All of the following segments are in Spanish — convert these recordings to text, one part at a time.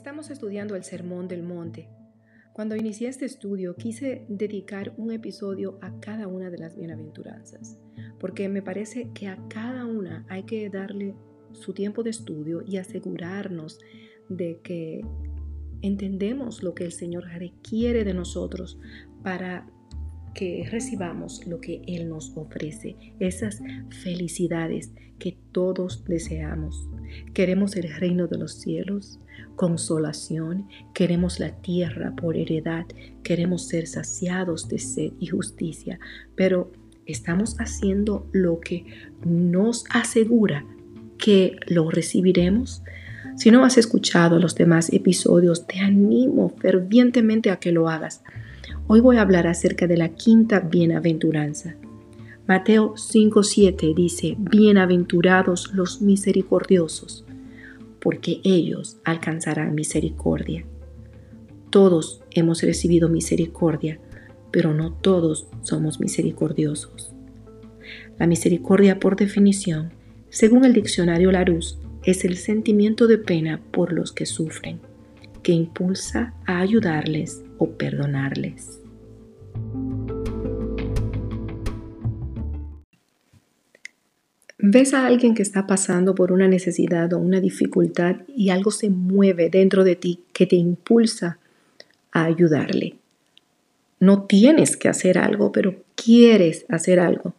Estamos estudiando el Sermón del Monte. Cuando inicié este estudio quise dedicar un episodio a cada una de las bienaventuranzas, porque me parece que a cada una hay que darle su tiempo de estudio y asegurarnos de que entendemos lo que el Señor requiere de nosotros para que recibamos lo que Él nos ofrece, esas felicidades que todos deseamos. Queremos el reino de los cielos, consolación, queremos la tierra por heredad, queremos ser saciados de sed y justicia, pero estamos haciendo lo que nos asegura que lo recibiremos. Si no has escuchado los demás episodios, te animo fervientemente a que lo hagas. Hoy voy a hablar acerca de la quinta bienaventuranza. Mateo 5:7 dice, Bienaventurados los misericordiosos, porque ellos alcanzarán misericordia. Todos hemos recibido misericordia, pero no todos somos misericordiosos. La misericordia, por definición, según el diccionario Larousse, es el sentimiento de pena por los que sufren, que impulsa a ayudarles o perdonarles. Ves a alguien que está pasando por una necesidad o una dificultad y algo se mueve dentro de ti que te impulsa a ayudarle. No tienes que hacer algo, pero quieres hacer algo.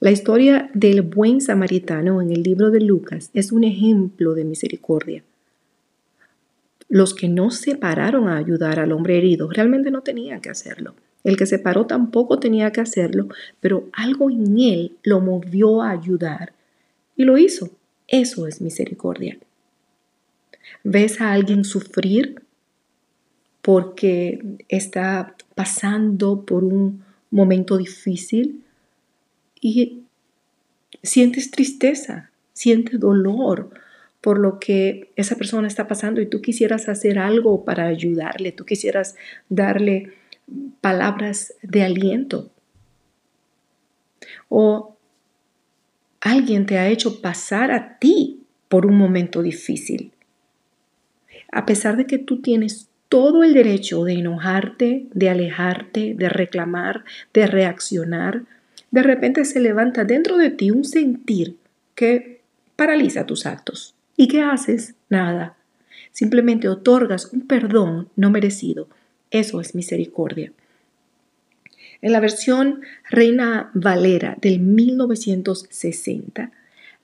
La historia del buen samaritano en el libro de Lucas es un ejemplo de misericordia. Los que no se pararon a ayudar al hombre herido realmente no tenían que hacerlo. El que se paró tampoco tenía que hacerlo, pero algo en él lo movió a ayudar y lo hizo. Eso es misericordia. ¿Ves a alguien sufrir porque está pasando por un momento difícil y sientes tristeza, sientes dolor por lo que esa persona está pasando y tú quisieras hacer algo para ayudarle, tú quisieras darle palabras de aliento. O alguien te ha hecho pasar a ti por un momento difícil. A pesar de que tú tienes todo el derecho de enojarte, de alejarte, de reclamar, de reaccionar, de repente se levanta dentro de ti un sentir que paraliza tus actos. ¿Y qué haces? Nada. Simplemente otorgas un perdón no merecido eso es misericordia. En la versión Reina Valera del 1960,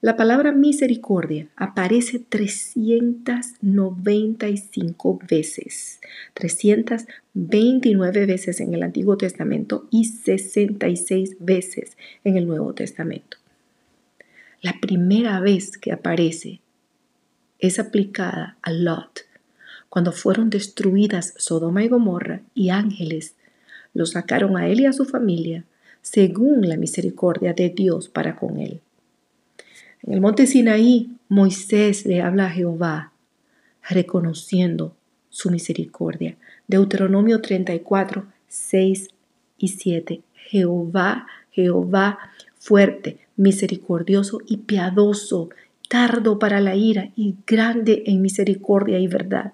la palabra misericordia aparece 395 veces, 329 veces en el Antiguo Testamento y 66 veces en el Nuevo Testamento. La primera vez que aparece es aplicada a Lot, cuando fueron destruidas Sodoma y Gomorra y ángeles lo sacaron a él y a su familia según la misericordia de Dios para con él. En el monte Sinaí, Moisés le habla a Jehová, reconociendo su misericordia. Deuteronomio 34, 6 y 7. Jehová, Jehová, fuerte, misericordioso y piadoso, tardo para la ira y grande en misericordia y verdad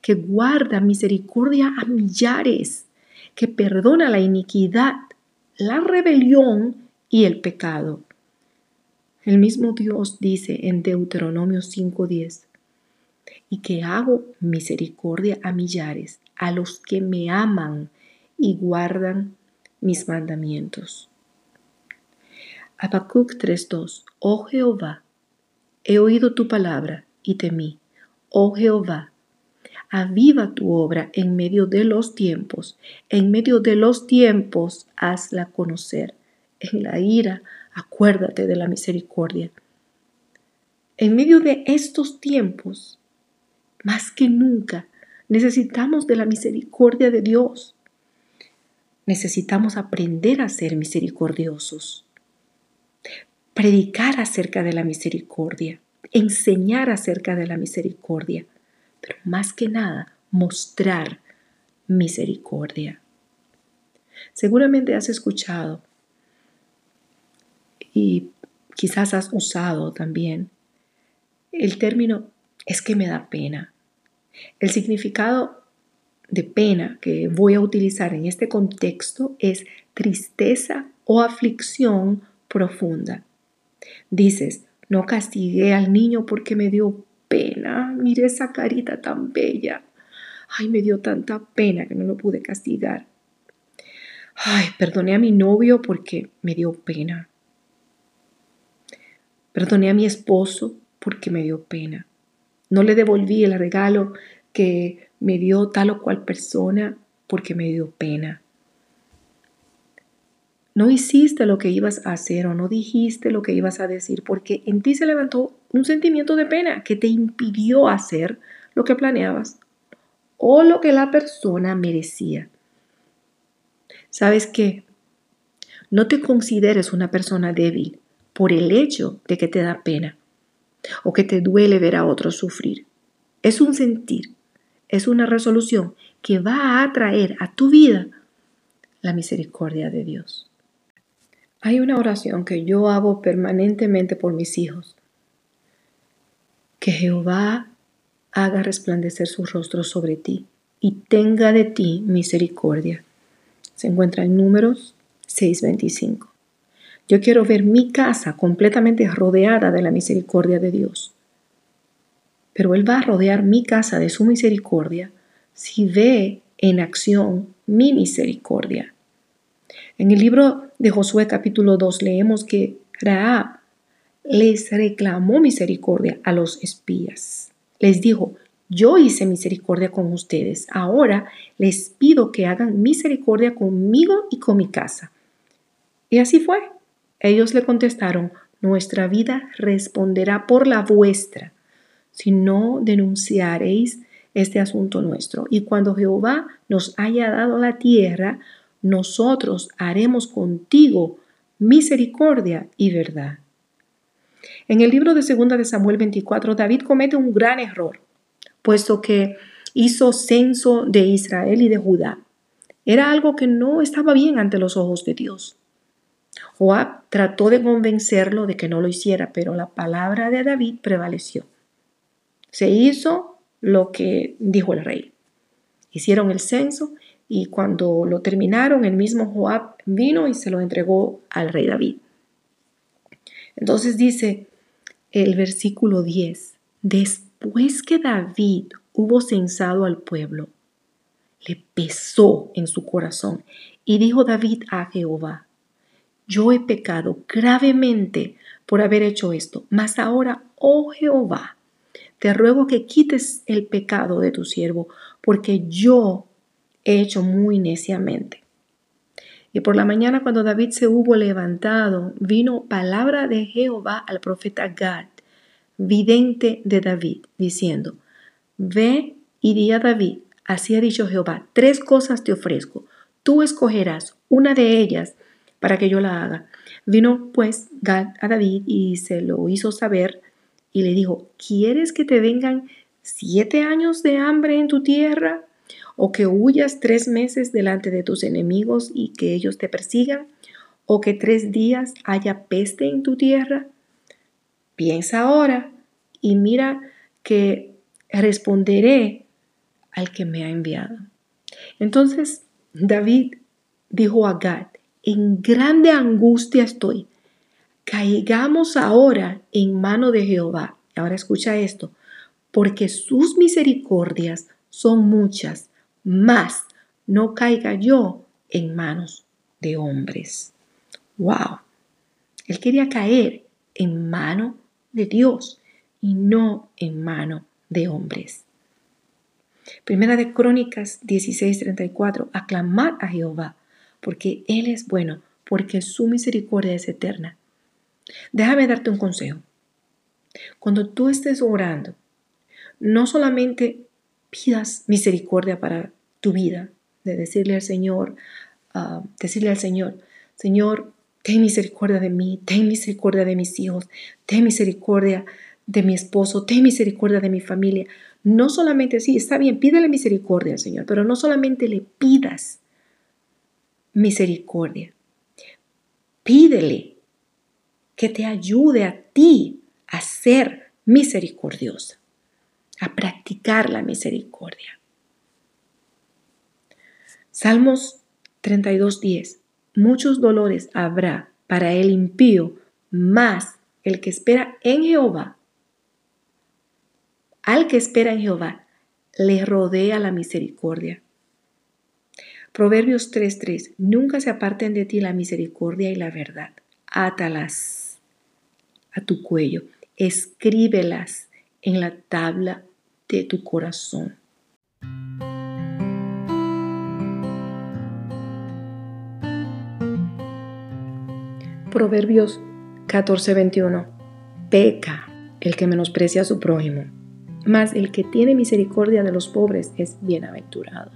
que guarda misericordia a millares, que perdona la iniquidad, la rebelión y el pecado. El mismo Dios dice en Deuteronomio 5:10, y que hago misericordia a millares, a los que me aman y guardan mis mandamientos. Habacuc 3:2 Oh Jehová, he oído tu palabra y temí. Oh Jehová, aviva tu obra en medio de los tiempos. En medio de los tiempos, hazla conocer. En la ira, acuérdate de la misericordia. En medio de estos tiempos, más que nunca, necesitamos de la misericordia de Dios. Necesitamos aprender a ser misericordiosos, predicar acerca de la misericordia, enseñar acerca de la misericordia pero más que nada mostrar misericordia. Seguramente has escuchado y quizás has usado también el término es que me da pena, El significado de pena que voy a utilizar en este contexto es tristeza o aflicción profunda. Dices, no castigué al niño porque me dio pena. Mire esa carita tan bella. Ay, me dio tanta pena que no lo pude castigar. Ay, perdoné a mi novio porque me dio pena. Perdoné a mi esposo porque me dio pena. No le devolví el regalo que me dio tal o cual persona porque me dio pena. No hiciste lo que ibas a hacer o no dijiste lo que ibas a decir porque en ti se levantó un sentimiento de pena que te impidió hacer lo que planeabas o lo que la persona merecía. ¿Sabes qué? No te consideres una persona débil por el hecho de que te da pena o que te duele ver a otros sufrir. Es un sentir, es una resolución que va a atraer a tu vida la misericordia de Dios. Hay una oración que yo hago permanentemente por mis hijos. Que Jehová haga resplandecer su rostro sobre ti y tenga de ti misericordia. Se encuentra en números 6:25. Yo quiero ver mi casa completamente rodeada de la misericordia de Dios. Pero Él va a rodear mi casa de su misericordia si ve en acción mi misericordia. En el libro de Josué capítulo 2 leemos que Raab les reclamó misericordia a los espías. Les dijo, yo hice misericordia con ustedes, ahora les pido que hagan misericordia conmigo y con mi casa. Y así fue. Ellos le contestaron, nuestra vida responderá por la vuestra, si no denunciaréis este asunto nuestro. Y cuando Jehová nos haya dado la tierra, nosotros haremos contigo misericordia y verdad. En el libro de Segunda de Samuel 24, David comete un gran error, puesto que hizo censo de Israel y de Judá. Era algo que no estaba bien ante los ojos de Dios. Joab trató de convencerlo de que no lo hiciera, pero la palabra de David prevaleció. Se hizo lo que dijo el rey. Hicieron el censo y cuando lo terminaron, el mismo Joab vino y se lo entregó al rey David. Entonces dice el versículo 10, después que David hubo censado al pueblo, le pesó en su corazón y dijo David a Jehová, yo he pecado gravemente por haber hecho esto, mas ahora, oh Jehová, te ruego que quites el pecado de tu siervo, porque yo he hecho muy neciamente. Y por la mañana cuando David se hubo levantado, vino palabra de Jehová al profeta Gad, vidente de David, diciendo, Ve y di a David, así ha dicho Jehová, tres cosas te ofrezco, tú escogerás una de ellas para que yo la haga. Vino pues Gad a David y se lo hizo saber y le dijo, ¿quieres que te vengan siete años de hambre en tu tierra? ¿O que huyas tres meses delante de tus enemigos y que ellos te persigan? ¿O que tres días haya peste en tu tierra? Piensa ahora y mira que responderé al que me ha enviado. Entonces David dijo a Gad, en grande angustia estoy. Caigamos ahora en mano de Jehová. Ahora escucha esto, porque sus misericordias son muchas, más no caiga yo en manos de hombres. Wow. Él quería caer en mano de Dios y no en mano de hombres. Primera de Crónicas 16:34. Aclamad a Jehová porque Él es bueno, porque su misericordia es eterna. Déjame darte un consejo. Cuando tú estés orando, no solamente pidas misericordia para tu vida, de decirle al Señor, ah, decirle al Señor, Señor, ten misericordia de mí, ten misericordia de mis hijos, ten misericordia de mi esposo, ten misericordia de mi familia. No solamente, sí, está bien, pídele misericordia al Señor, pero no solamente le pidas, misericordia. Pídele que te ayude a ti a ser misericordiosa. A practicar la misericordia. Salmos 32.10. Muchos dolores habrá para el impío, más el que espera en Jehová. Al que espera en Jehová, le rodea la misericordia. Proverbios 3:3. Nunca se aparten de ti la misericordia y la verdad. Átalas a tu cuello, escríbelas en la tabla tu corazón. Proverbios 14:21. Peca el que menosprecia a su prójimo, mas el que tiene misericordia de los pobres es bienaventurado.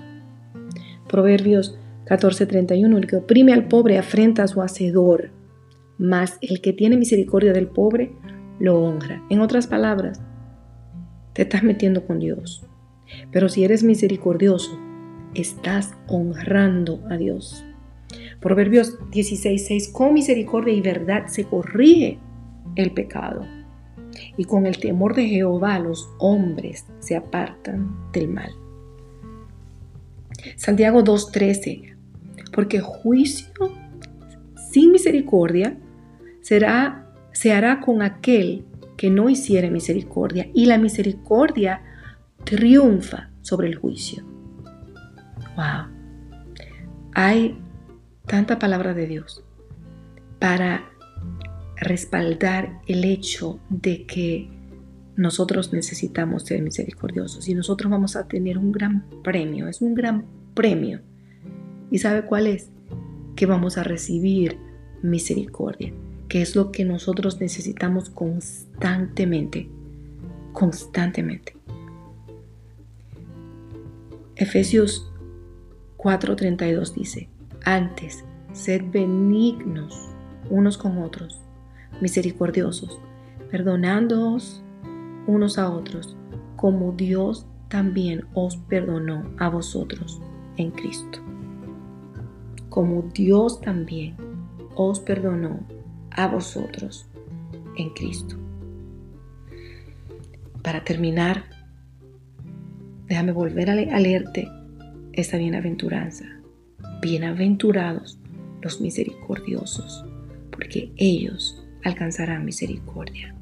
Proverbios 14:31. El que oprime al pobre afrenta a su hacedor, mas el que tiene misericordia del pobre lo honra. En otras palabras, te estás metiendo con Dios. Pero si eres misericordioso, estás honrando a Dios. Proverbios 16:6, con misericordia y verdad se corrige el pecado. Y con el temor de Jehová los hombres se apartan del mal. Santiago 2:13, porque juicio sin misericordia será, se hará con aquel que no hiciere misericordia, y la misericordia triunfa sobre el juicio. Wow. Hay tanta palabra de Dios para respaldar el hecho de que nosotros necesitamos ser misericordiosos y nosotros vamos a tener un gran premio, es un gran premio. ¿Y sabe cuál es? Que vamos a recibir misericordia, que es lo que nosotros necesitamos constantemente, constantemente. Efesios 4:32 dice, antes, sed benignos unos con otros, misericordiosos, perdonándoos unos a otros, como Dios también os perdonó a vosotros en Cristo. Como Dios también os perdonó a vosotros en Cristo. Para terminar, déjame volver a leerte esta bienaventuranza. Bienaventurados los misericordiosos, porque ellos alcanzarán misericordia.